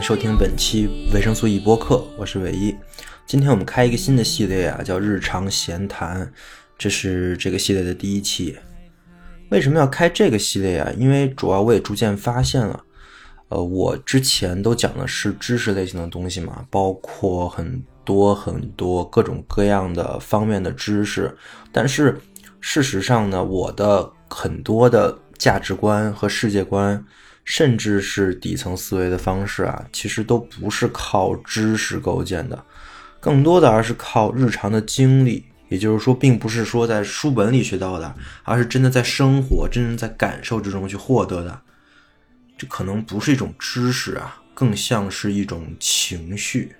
收听本期维生素 E 播客，我是伟一。今天我们开一个新的系列啊，叫日常闲谈，这是这个系列的第一期。为什么要开这个系列啊？因为主要我也逐渐发现了，呃，我之前都讲的是知识类型的东西嘛，包括很多很多各种各样的方面的知识，但是事实上呢，我的很多的价值观和世界观。甚至是底层思维的方式啊，其实都不是靠知识构建的，更多的而是靠日常的经历。也就是说，并不是说在书本里学到的，而是真的在生活、真正在感受之中去获得的。这可能不是一种知识啊，更像是一种情绪。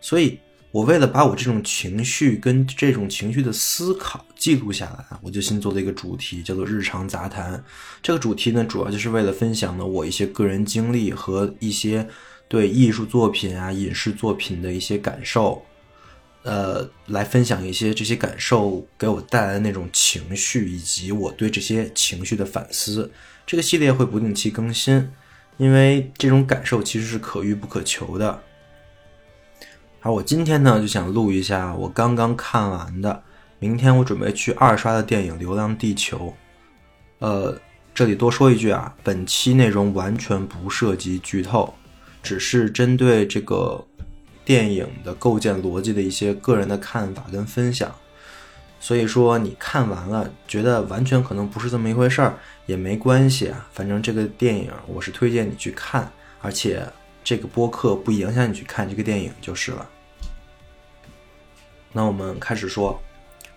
所以。我为了把我这种情绪跟这种情绪的思考记录下来，我就新做了一个主题，叫做“日常杂谈”。这个主题呢，主要就是为了分享呢我一些个人经历和一些对艺术作品啊、影视作品的一些感受，呃，来分享一些这些感受给我带来的那种情绪，以及我对这些情绪的反思。这个系列会不定期更新，因为这种感受其实是可遇不可求的。好，我今天呢就想录一下我刚刚看完的，明天我准备去二刷的电影《流浪地球》。呃，这里多说一句啊，本期内容完全不涉及剧透，只是针对这个电影的构建逻辑的一些个人的看法跟分享。所以说你看完了觉得完全可能不是这么一回事儿也没关系啊，反正这个电影我是推荐你去看，而且。这个播客不影响你去看这个电影就是了。那我们开始说，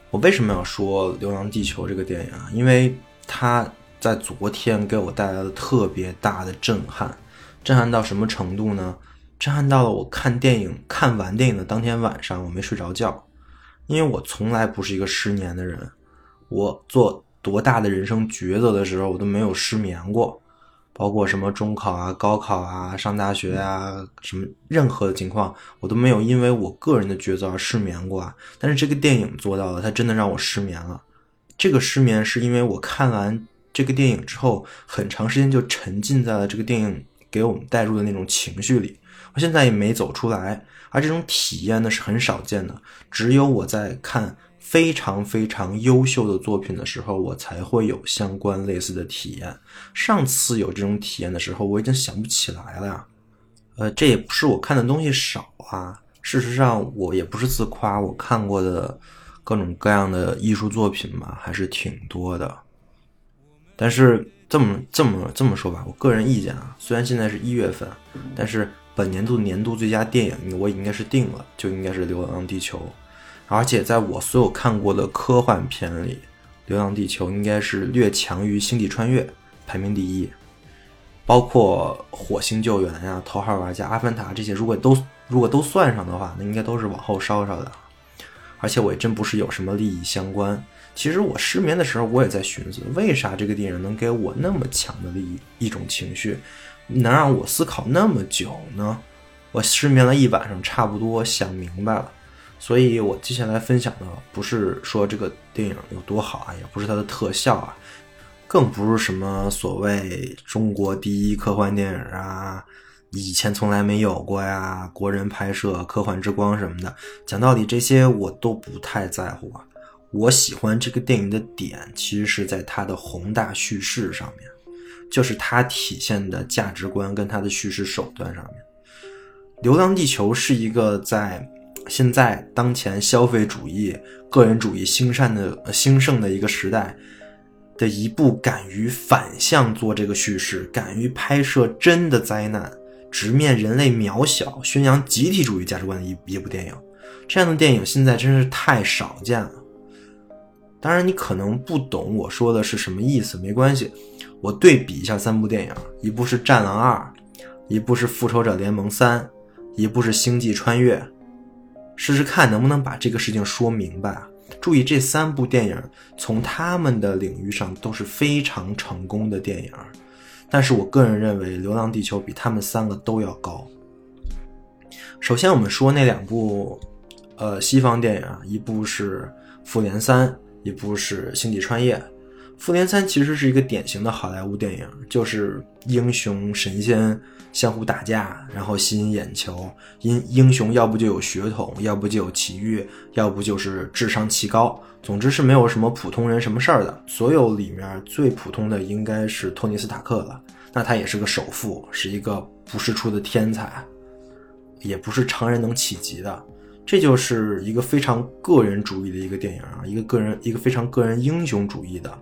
我为什么要说《流浪地球》这个电影啊？因为它在昨天给我带来了特别大的震撼，震撼到什么程度呢？震撼到了我看电影看完电影的当天晚上，我没睡着觉，因为我从来不是一个失眠的人，我做多大的人生抉择的时候，我都没有失眠过。包括什么中考啊、高考啊、上大学啊，什么任何的情况，我都没有因为我个人的抉择而失眠过啊。但是这个电影做到了，它真的让我失眠了。这个失眠是因为我看完这个电影之后，很长时间就沉浸在了这个电影给我们带入的那种情绪里，我现在也没走出来。而这种体验呢是很少见的，只有我在看。非常非常优秀的作品的时候，我才会有相关类似的体验。上次有这种体验的时候，我已经想不起来了呀。呃，这也不是我看的东西少啊。事实上，我也不是自夸，我看过的各种各样的艺术作品嘛，还是挺多的。但是这么这么这么说吧，我个人意见啊，虽然现在是一月份，但是本年度年度最佳电影我应该是定了，就应该是《流浪地球》。而且在我所有看过的科幻片里，《流浪地球》应该是略强于《星际穿越》，排名第一。包括《火星救援》呀，《头号玩家》、《阿凡达》这些，如果都如果都算上的话，那应该都是往后稍稍的。而且我也真不是有什么利益相关。其实我失眠的时候，我也在寻思，为啥这个电影能给我那么强的利益一种情绪，能让我思考那么久呢？我失眠了一晚上，差不多想明白了。所以我接下来分享的不是说这个电影有多好啊，也不是它的特效啊，更不是什么所谓中国第一科幻电影啊，以前从来没有过呀，国人拍摄科幻之光什么的。讲道理，这些我都不太在乎啊。我喜欢这个电影的点，其实是在它的宏大叙事上面，就是它体现的价值观跟它的叙事手段上面。《流浪地球》是一个在。现在当前消费主义、个人主义兴善的兴盛的一个时代的一部敢于反向做这个叙事、敢于拍摄真的灾难、直面人类渺小、宣扬集体主义价值观的一一部电影，这样的电影现在真是太少见了。当然，你可能不懂我说的是什么意思，没关系，我对比一下三部电影：一部是《战狼二》，一部是《复仇者联盟三》，一部是《星际穿越》。试试看能不能把这个事情说明白啊！注意，这三部电影从他们的领域上都是非常成功的电影，但是我个人认为《流浪地球》比他们三个都要高。首先，我们说那两部，呃，西方电影，一部是《复联三》，一部是《星际穿越》。《复联三》其实是一个典型的好莱坞电影，就是英雄神仙相互打架，然后吸引眼球。英英雄要不就有血统，要不就有奇遇，要不就是智商奇高。总之是没有什么普通人什么事儿的。所有里面最普通的应该是托尼斯塔克了，那他也是个首富，是一个不世出的天才。也不是常人能企及的，这就是一个非常个人主义的一个电影啊，一个个人一个非常个人英雄主义的，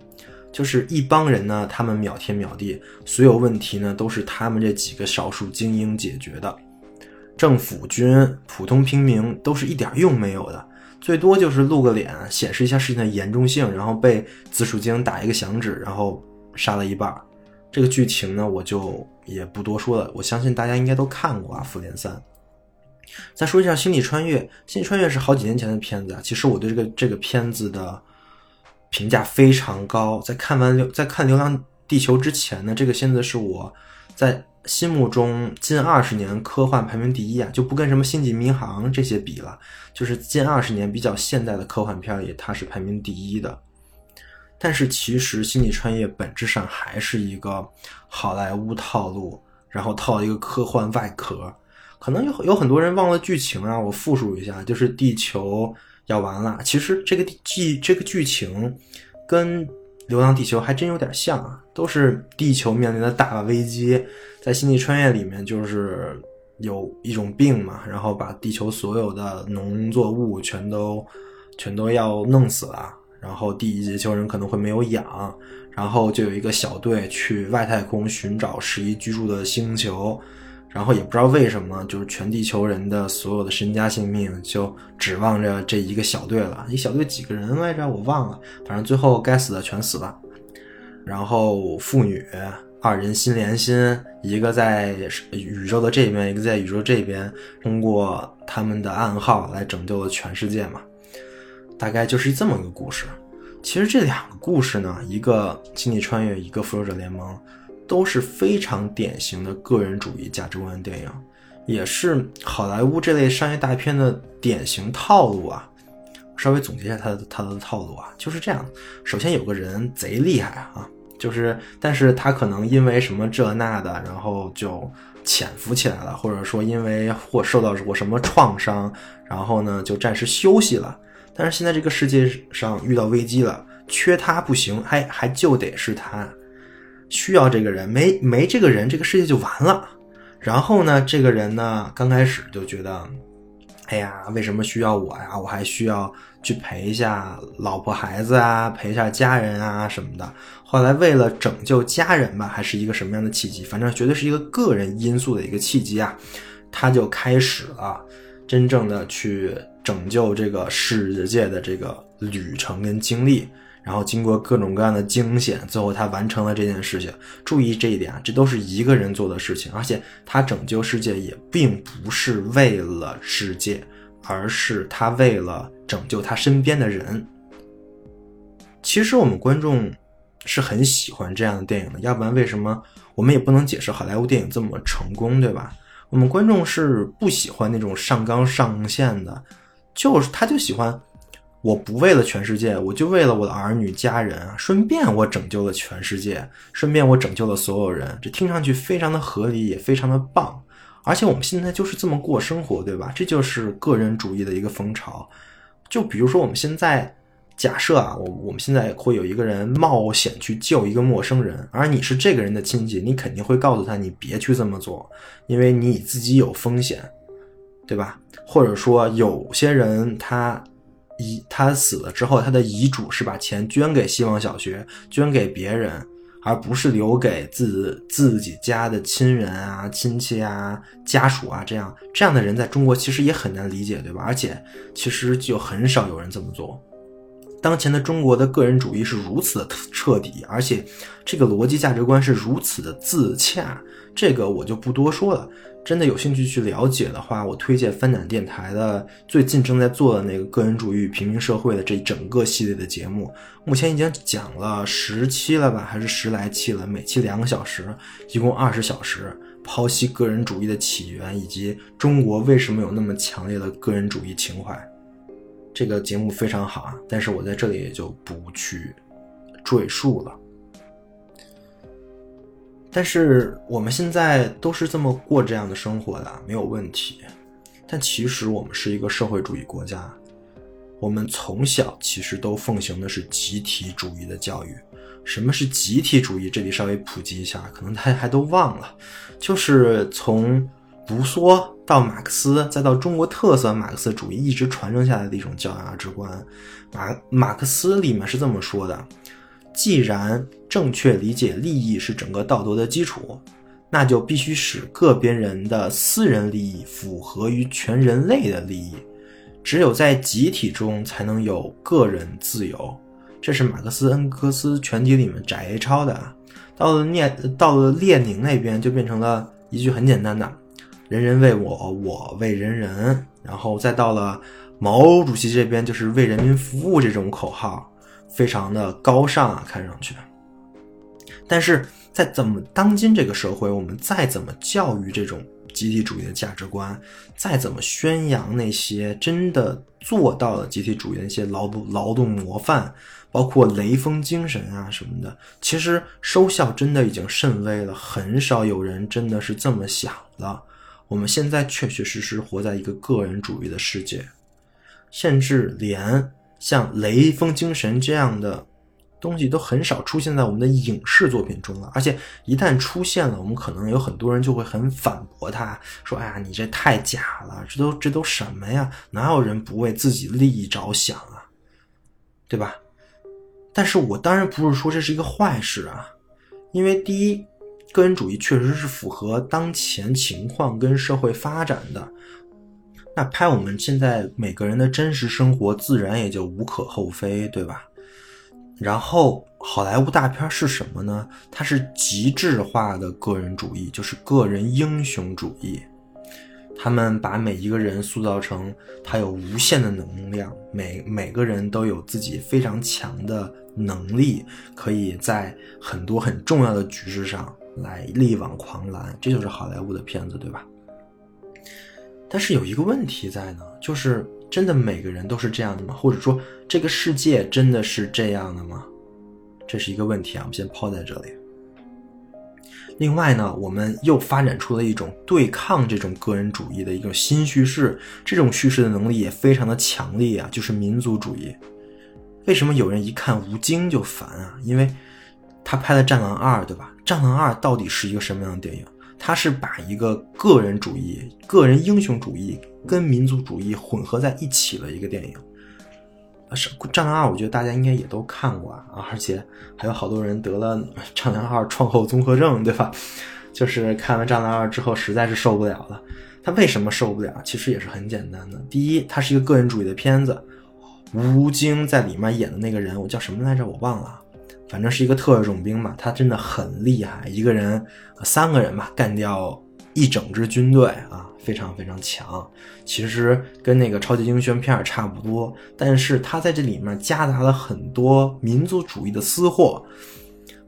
就是一帮人呢，他们秒天秒地，所有问题呢都是他们这几个少数精英解决的，政府军、普通平民都是一点用没有的，最多就是露个脸，显示一下事情的严重性，然后被紫薯精打一个响指，然后杀了一半。这个剧情呢，我就也不多说了，我相信大家应该都看过啊，《复联三》。再说一下《星际穿越》，《星际穿越》是好几年前的片子啊。其实我对这个这个片子的评价非常高。在看完流在看《流浪地球》之前呢，这个片子是我在心目中近二十年科幻排名第一啊，就不跟什么《星际迷航》这些比了，就是近二十年比较现代的科幻片里，它是排名第一的。但是其实《星际穿越》本质上还是一个好莱坞套路，然后套一个科幻外壳。可能有有很多人忘了剧情啊，我复述一下，就是地球要完了。其实这个剧这个剧情跟《流浪地球》还真有点像啊，都是地球面临的大危机。在《星际穿越》里面，就是有一种病嘛，然后把地球所有的农作物全都全都要弄死了，然后地地球人可能会没有养，然后就有一个小队去外太空寻找适宜居住的星球。然后也不知道为什么，就是全地球人的所有的身家性命就指望着这一个小队了。一小队几个人来着？我忘了。反正最后该死的全死了。然后父女二人心连心，一个在宇宙的这边，一个在宇宙这边，通过他们的暗号来拯救了全世界嘛。大概就是这么个故事。其实这两个故事呢，一个星际穿越，一个复仇者联盟。都是非常典型的个人主义价值观的电影，也是好莱坞这类商业大片的典型套路啊。稍微总结一下他的他的套路啊，就是这样。首先有个人贼厉害啊，就是但是他可能因为什么这那的，然后就潜伏起来了，或者说因为或受到过什么创伤，然后呢就暂时休息了。但是现在这个世界上遇到危机了，缺他不行，还还就得是他。需要这个人，没没这个人，这个世界就完了。然后呢，这个人呢，刚开始就觉得，哎呀，为什么需要我呀？我还需要去陪一下老婆孩子啊，陪一下家人啊什么的。后来为了拯救家人吧，还是一个什么样的契机？反正绝对是一个个人因素的一个契机啊，他就开始了真正的去拯救这个世界的这个旅程跟经历。然后经过各种各样的惊险，最后他完成了这件事情。注意这一点啊，这都是一个人做的事情，而且他拯救世界也并不是为了世界，而是他为了拯救他身边的人。其实我们观众是很喜欢这样的电影的，要不然为什么我们也不能解释好莱坞电影这么成功，对吧？我们观众是不喜欢那种上纲上线的，就是他就喜欢。我不为了全世界，我就为了我的儿女家人啊！顺便我拯救了全世界，顺便我拯救了所有人，这听上去非常的合理，也非常的棒。而且我们现在就是这么过生活，对吧？这就是个人主义的一个风潮。就比如说我们现在假设啊，我我们现在会有一个人冒险去救一个陌生人，而你是这个人的亲戚，你肯定会告诉他你别去这么做，因为你自己有风险，对吧？或者说有些人他。遗他死了之后，他的遗嘱是把钱捐给希望小学，捐给别人，而不是留给自自己家的亲人啊、亲戚啊、家属啊。这样这样的人在中国其实也很难理解，对吧？而且其实就很少有人这么做。当前的中国的个人主义是如此的彻底，而且这个逻辑价值观是如此的自洽，这个我就不多说了。真的有兴趣去了解的话，我推荐翻转电台的最近正在做的那个个人主义与平民社会的这整个系列的节目，目前已经讲了十期了吧，还是十来期了，每期两个小时，一共二十小时，剖析个人主义的起源以及中国为什么有那么强烈的个人主义情怀。这个节目非常好啊，但是我在这里也就不去赘述了。但是我们现在都是这么过这样的生活的，没有问题。但其实我们是一个社会主义国家，我们从小其实都奉行的是集体主义的教育。什么是集体主义？这里稍微普及一下，可能大家还都忘了，就是从卢梭到马克思，再到中国特色马克思主义一直传承下来的一种教养价值观。马马克思里面是这么说的。既然正确理解利益是整个道德的基础，那就必须使个别人的私人利益符合于全人类的利益。只有在集体中才能有个人自由。这是马克思恩格斯全集里面摘抄的。到了列到了列宁那边就变成了一句很简单的“人人为我，我为人人”。然后再到了毛主席这边就是“为人民服务”这种口号。非常的高尚啊，看上去。但是在怎么当今这个社会，我们再怎么教育这种集体主义的价值观，再怎么宣扬那些真的做到了集体主义的一些劳动劳动模范，包括雷锋精神啊什么的，其实收效真的已经甚微了，很少有人真的是这么想了。我们现在确确实实活在一个个人主义的世界，甚至连。像雷锋精神这样的东西都很少出现在我们的影视作品中了，而且一旦出现了，我们可能有很多人就会很反驳他，说：“哎呀，你这太假了，这都这都什么呀？哪有人不为自己利益着想啊？对吧？”但是我当然不是说这是一个坏事啊，因为第一，个人主义确实是符合当前情况跟社会发展的。那拍我们现在每个人的真实生活，自然也就无可厚非，对吧？然后好莱坞大片是什么呢？它是极致化的个人主义，就是个人英雄主义。他们把每一个人塑造成他有无限的能量，每每个人都有自己非常强的能力，可以在很多很重要的局势上来力挽狂澜。这就是好莱坞的片子，对吧？但是有一个问题在呢，就是真的每个人都是这样的吗？或者说这个世界真的是这样的吗？这是一个问题啊，我们先抛在这里。另外呢，我们又发展出了一种对抗这种个人主义的一种新叙事，这种叙事的能力也非常的强烈啊，就是民族主义。为什么有人一看吴京就烦啊？因为他拍了《战狼二》，对吧？《战狼二》到底是一个什么样的电影？他是把一个个人主义、个人英雄主义跟民族主义混合在一起的一个电影。啊，是《战狼二》，我觉得大家应该也都看过啊，而且还有好多人得了《战狼二》创后综合症，对吧？就是看完《战狼二》之后，实在是受不了了。他为什么受不了？其实也是很简单的。第一，他是一个个人主义的片子，吴京在里面演的那个人，我叫什么来着？我忘了。反正是一个特种兵嘛，他真的很厉害，一个人、三个人吧，干掉一整支军队啊，非常非常强。其实跟那个超级英雄片差不多，但是他在这里面夹杂了很多民族主义的私货，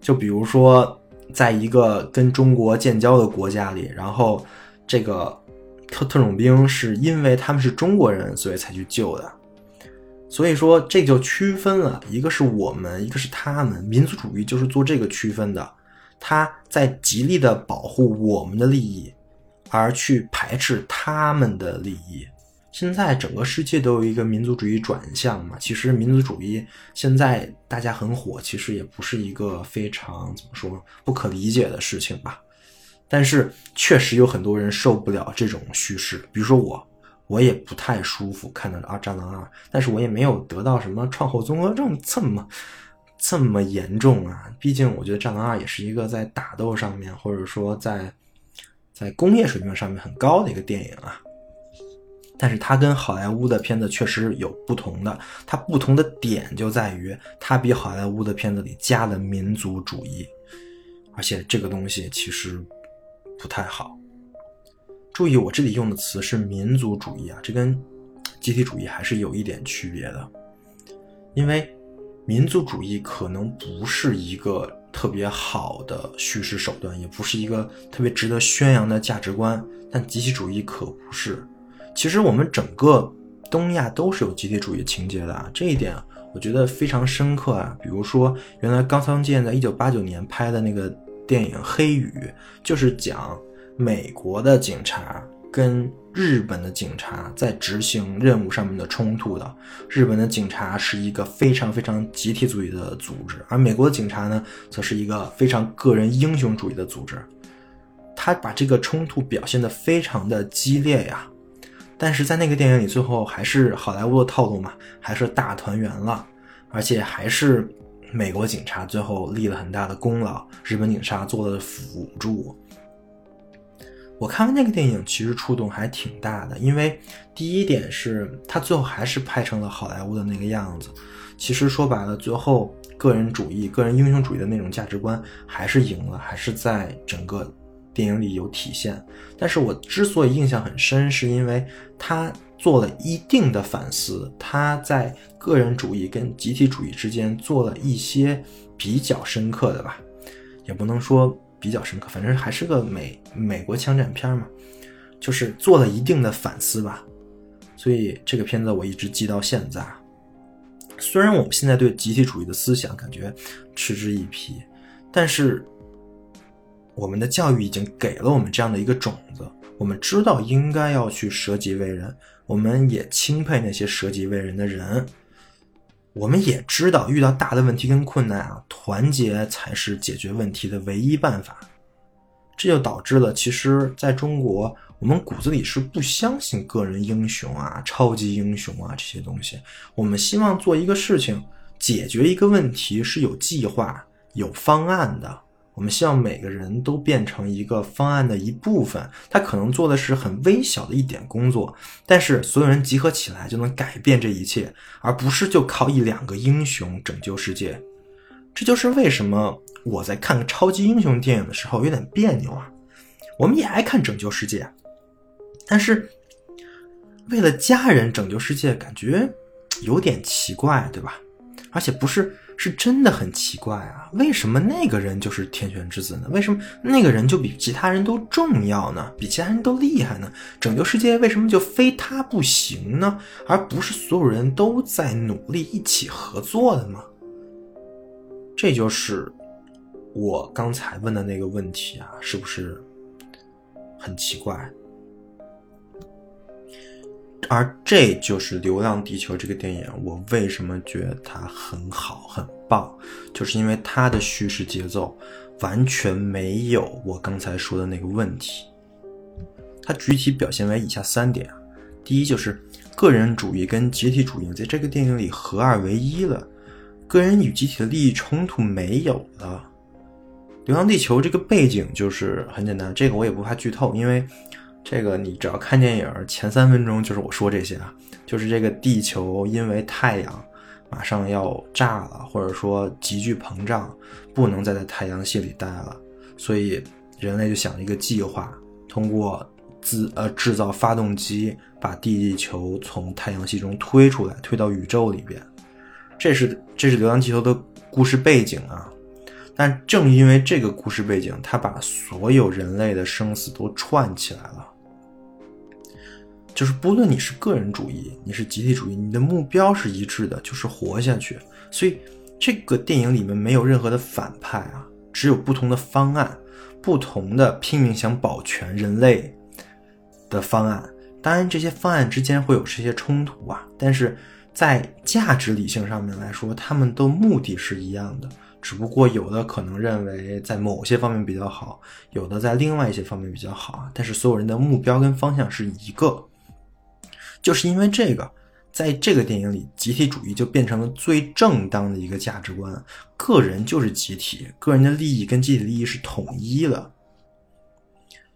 就比如说，在一个跟中国建交的国家里，然后这个特特种兵是因为他们是中国人，所以才去救的。所以说，这就区分了一个是我们，一个是他们。民族主义就是做这个区分的，他在极力的保护我们的利益，而去排斥他们的利益。现在整个世界都有一个民族主义转向嘛，其实民族主义现在大家很火，其实也不是一个非常怎么说不可理解的事情吧。但是确实有很多人受不了这种叙事，比如说我。我也不太舒服看到啊《战狼二》，但是我也没有得到什么创后综合症这么这么严重啊。毕竟我觉得《战狼二》也是一个在打斗上面，或者说在在工业水平上面很高的一个电影啊。但是它跟好莱坞的片子确实有不同的，它不同的点就在于它比好莱坞的片子里加了民族主义，而且这个东西其实不太好。注意，我这里用的词是民族主义啊，这跟集体主义还是有一点区别的，因为民族主义可能不是一个特别好的叙事手段，也不是一个特别值得宣扬的价值观，但集体主义可不是。其实我们整个东亚都是有集体主义情节的啊，这一点我觉得非常深刻啊。比如说，原来冈仓健在一九八九年拍的那个电影《黑雨》，就是讲。美国的警察跟日本的警察在执行任务上面的冲突的。日本的警察是一个非常非常集体主义的组织，而美国的警察呢，则是一个非常个人英雄主义的组织。他把这个冲突表现得非常的激烈呀，但是在那个电影里，最后还是好莱坞的套路嘛，还是大团圆了，而且还是美国警察最后立了很大的功劳，日本警察做了辅助。我看完那个电影，其实触动还挺大的，因为第一点是他最后还是拍成了好莱坞的那个样子。其实说白了，最后个人主义、个人英雄主义的那种价值观还是赢了，还是在整个电影里有体现。但是我之所以印象很深，是因为他做了一定的反思，他在个人主义跟集体主义之间做了一些比较深刻的吧，也不能说。比较深刻，反正还是个美美国枪战片嘛，就是做了一定的反思吧，所以这个片子我一直记到现在。虽然我们现在对集体主义的思想感觉嗤之以鼻，但是我们的教育已经给了我们这样的一个种子，我们知道应该要去舍己为人，我们也钦佩那些舍己为人的人。我们也知道，遇到大的问题跟困难啊，团结才是解决问题的唯一办法。这就导致了，其实在中国，我们骨子里是不相信个人英雄啊、超级英雄啊这些东西。我们希望做一个事情，解决一个问题是有计划、有方案的。我们希望每个人都变成一个方案的一部分，他可能做的是很微小的一点工作，但是所有人集合起来就能改变这一切，而不是就靠一两个英雄拯救世界。这就是为什么我在看超级英雄电影的时候有点别扭啊。我们也爱看拯救世界，但是为了家人拯救世界，感觉有点奇怪，对吧？而且不是。是真的很奇怪啊！为什么那个人就是天选之子呢？为什么那个人就比其他人都重要呢？比其他人都厉害呢？拯救世界为什么就非他不行呢？而不是所有人都在努力一起合作的吗？这就是我刚才问的那个问题啊，是不是很奇怪？而这就是《流浪地球》这个电影，我为什么觉得它很好、很棒，就是因为它的叙事节奏完全没有我刚才说的那个问题。它具体表现为以下三点：第一，就是个人主义跟集体主义在这个电影里合二为一了，个人与集体的利益冲突没有了。《流浪地球》这个背景就是很简单，这个我也不怕剧透，因为。这个你只要看电影前三分钟就是我说这些啊，就是这个地球因为太阳马上要炸了，或者说急剧膨胀，不能再在太阳系里待了，所以人类就想了一个计划，通过自呃制造发动机把地球从太阳系中推出来，推到宇宙里边。这是这是《流浪地球》的故事背景啊。但正因为这个故事背景，它把所有人类的生死都串起来了。就是不论你是个人主义，你是集体主义，你的目标是一致的，就是活下去。所以这个电影里面没有任何的反派啊，只有不同的方案，不同的拼命想保全人类的方案。当然，这些方案之间会有这些冲突啊，但是在价值理性上面来说，他们的目的是一样的。只不过有的可能认为在某些方面比较好，有的在另外一些方面比较好，但是所有人的目标跟方向是一个。就是因为这个，在这个电影里，集体主义就变成了最正当的一个价值观。个人就是集体，个人的利益跟集体利益是统一的。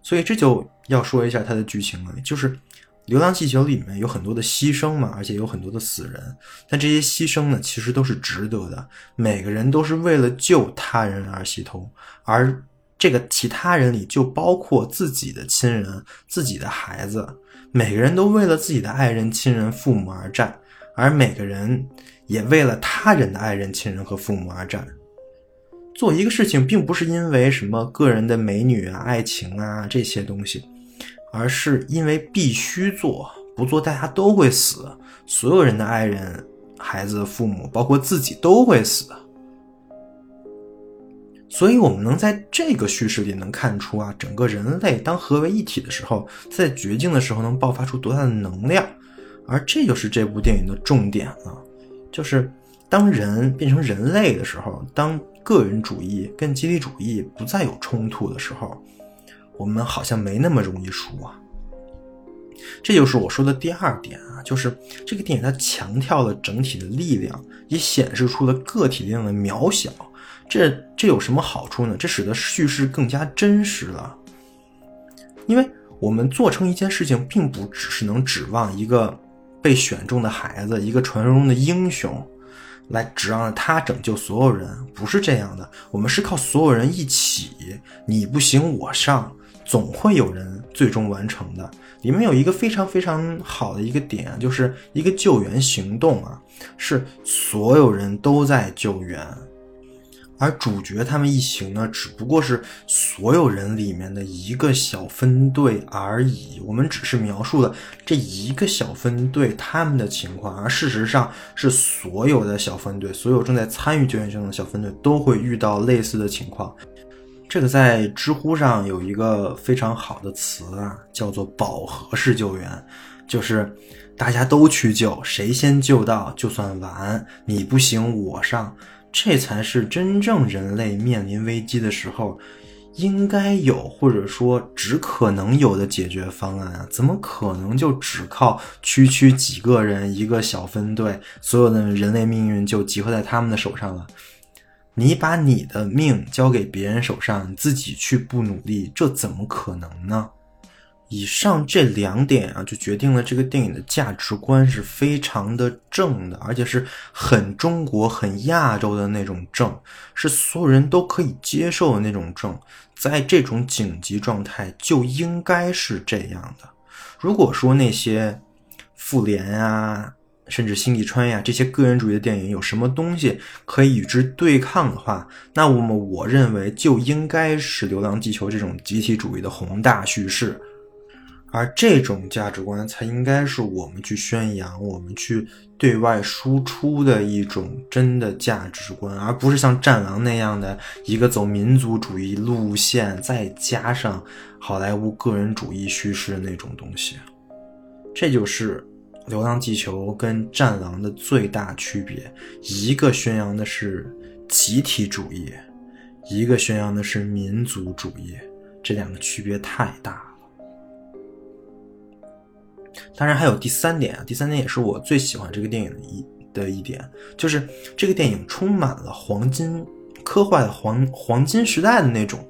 所以这就要说一下它的剧情了，就是流浪气球》里面有很多的牺牲嘛，而且有很多的死人，但这些牺牲呢，其实都是值得的。每个人都是为了救他人而牺牲，而这个其他人里就包括自己的亲人、自己的孩子，每个人都为了自己的爱人、亲人、父母而战，而每个人也为了他人的爱人、亲人和父母而战。做一个事情，并不是因为什么个人的美女啊、爱情啊这些东西。而是因为必须做，不做大家都会死，所有人的爱人、孩子、父母，包括自己都会死。所以，我们能在这个叙事里能看出啊，整个人类当合为一体的时候，在绝境的时候能爆发出多大的能量。而这就是这部电影的重点了，就是当人变成人类的时候，当个人主义跟集体主义不再有冲突的时候。我们好像没那么容易输啊，这就是我说的第二点啊，就是这个电影它强调了整体的力量，也显示出了个体力量的渺小。这这有什么好处呢？这使得叙事更加真实了。因为我们做成一件事情，并不只是能指望一个被选中的孩子，一个传说中的英雄。来指望他拯救所有人，不是这样的。我们是靠所有人一起，你不行我上，总会有人最终完成的。里面有一个非常非常好的一个点，就是一个救援行动啊，是所有人都在救援。而主角他们一行呢，只不过是所有人里面的一个小分队而已。我们只是描述了这一个小分队他们的情况，而事实上是所有的小分队，所有正在参与救援行动的小分队都会遇到类似的情况。这个在知乎上有一个非常好的词啊，叫做“饱和式救援”，就是大家都去救，谁先救到就算完，你不行我上。这才是真正人类面临危机的时候应该有，或者说只可能有的解决方案啊！怎么可能就只靠区区几个人一个小分队，所有的人类命运就集合在他们的手上了？你把你的命交给别人手上，你自己去不努力，这怎么可能呢？以上这两点啊，就决定了这个电影的价值观是非常的正的，而且是很中国、很亚洲的那种正，是所有人都可以接受的那种正。在这种紧急状态，就应该是这样的。如果说那些复联啊，甚至星际穿越这些个人主义的电影有什么东西可以与之对抗的话，那我们我认为就应该是《流浪地球》这种集体主义的宏大叙事。而这种价值观才应该是我们去宣扬、我们去对外输出的一种真的价值观，而不是像《战狼》那样的一个走民族主义路线，再加上好莱坞个人主义叙事的那种东西。这就是《流浪地球》跟《战狼》的最大区别：一个宣扬的是集体主义，一个宣扬的是民族主义。这两个区别太大了。当然还有第三点啊，第三点也是我最喜欢这个电影的一的一点，就是这个电影充满了黄金科幻黄黄金时代的那种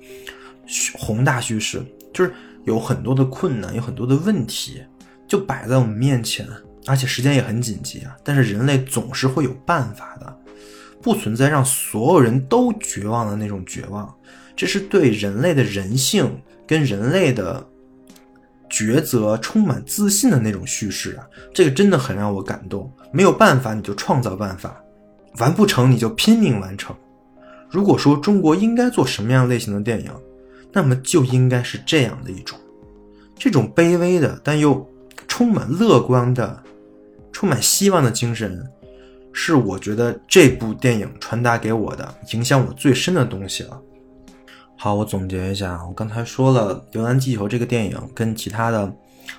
宏大叙事，就是有很多的困难，有很多的问题就摆在我们面前，而且时间也很紧急啊。但是人类总是会有办法的，不存在让所有人都绝望的那种绝望，这是对人类的人性跟人类的。抉择充满自信的那种叙事啊，这个真的很让我感动。没有办法你就创造办法，完不成你就拼命完成。如果说中国应该做什么样类型的电影，那么就应该是这样的一种，这种卑微的但又充满乐观的、充满希望的精神，是我觉得这部电影传达给我的、影响我最深的东西了。好，我总结一下，我刚才说了《流浪地球》这个电影跟其他的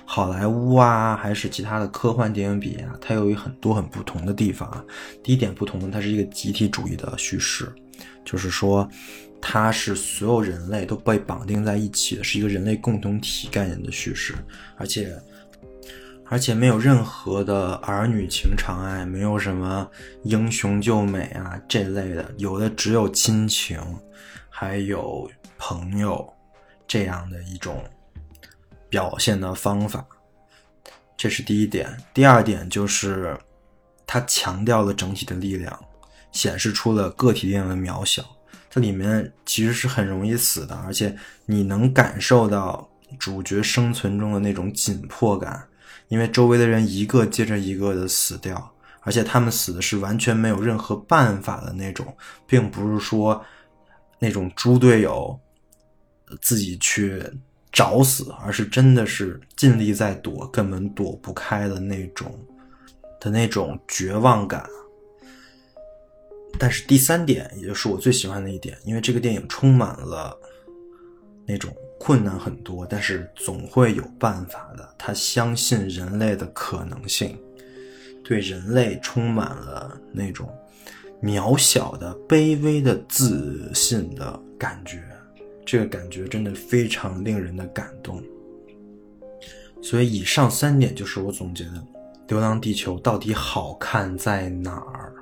好莱坞啊，还是其他的科幻电影比啊，它有很多很不同的地方。第一点不同呢，它是一个集体主义的叙事，就是说它是所有人类都被绑定在一起的，是一个人类共同体概念的叙事，而且而且没有任何的儿女情长爱，没有什么英雄救美啊这类的，有的只有亲情。还有朋友这样的一种表现的方法，这是第一点。第二点就是，它强调了整体的力量，显示出了个体力量的渺小。这里面其实是很容易死的，而且你能感受到主角生存中的那种紧迫感，因为周围的人一个接着一个的死掉，而且他们死的是完全没有任何办法的那种，并不是说那种猪队友自己去找死，而是真的是尽力在躲，根本躲不开的那种的那种绝望感。但是第三点，也就是我最喜欢的一点，因为这个电影充满了那种困难很多，但是总会有办法的。他相信人类的可能性，对人类充满了那种渺小的、卑微的自信的感觉。这个感觉真的非常令人的感动。所以，以上三点就是我总结的《流浪地球》到底好看在哪儿。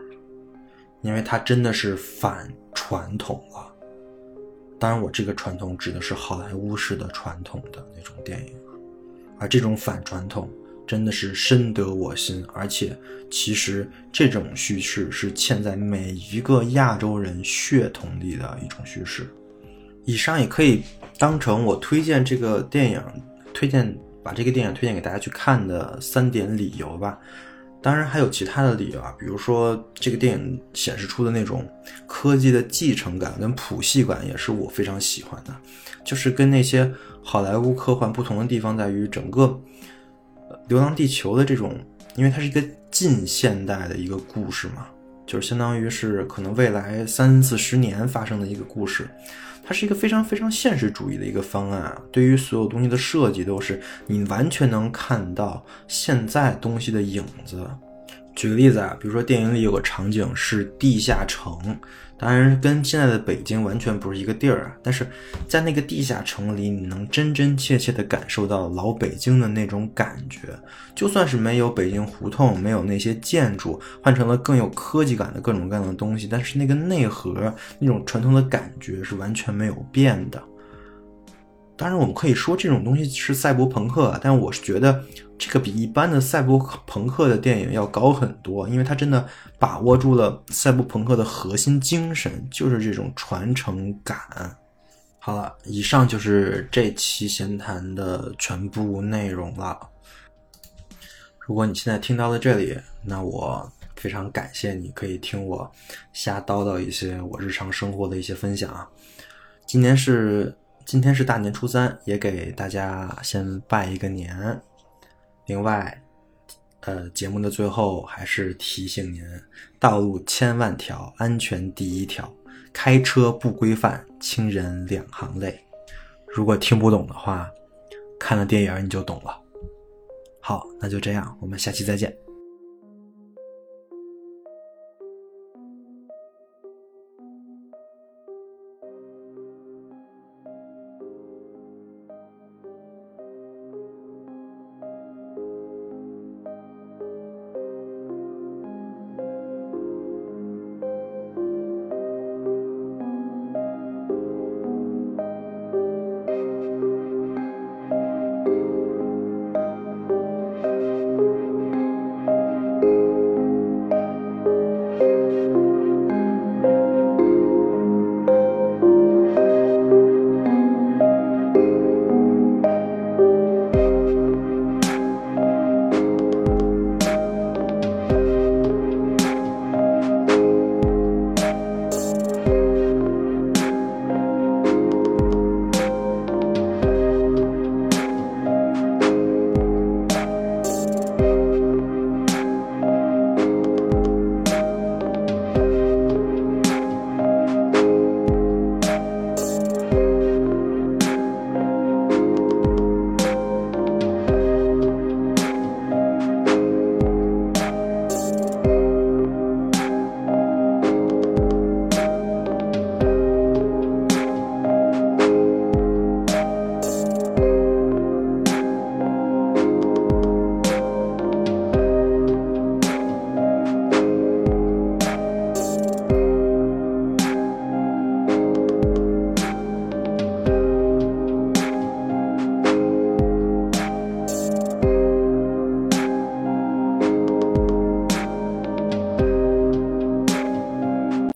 因为它真的是反传统了。当然，我这个传统指的是好莱坞式的传统的那种电影，而这种反传统真的是深得我心，而且其实这种叙事是嵌在每一个亚洲人血统里的一种叙事。以上也可以当成我推荐这个电影，推荐把这个电影推荐给大家去看的三点理由吧。当然还有其他的理由啊，比如说这个电影显示出的那种科技的继承感跟谱系感，也是我非常喜欢的。就是跟那些好莱坞科幻不同的地方在于，整个《流浪地球》的这种，因为它是一个近现代的一个故事嘛，就是相当于是可能未来三四十年发生的一个故事。它是一个非常非常现实主义的一个方案啊，对于所有东西的设计都是你完全能看到现在东西的影子。举个例子啊，比如说电影里有个场景是地下城，当然跟现在的北京完全不是一个地儿啊，但是在那个地下城里，你能真真切切地感受到老北京的那种感觉。就算是没有北京胡同，没有那些建筑，换成了更有科技感的各种各样的东西，但是那个内核那种传统的感觉是完全没有变的。当然，我们可以说这种东西是赛博朋克啊，但我是觉得这个比一般的赛博朋克的电影要高很多，因为它真的把握住了赛博朋克的核心精神，就是这种传承感。好了，以上就是这期闲谈的全部内容了。如果你现在听到了这里，那我非常感谢你可以听我瞎叨叨一些我日常生活的一些分享啊。今年是。今天是大年初三，也给大家先拜一个年。另外，呃，节目的最后还是提醒您：道路千万条，安全第一条。开车不规范，亲人两行泪。如果听不懂的话，看了电影你就懂了。好，那就这样，我们下期再见。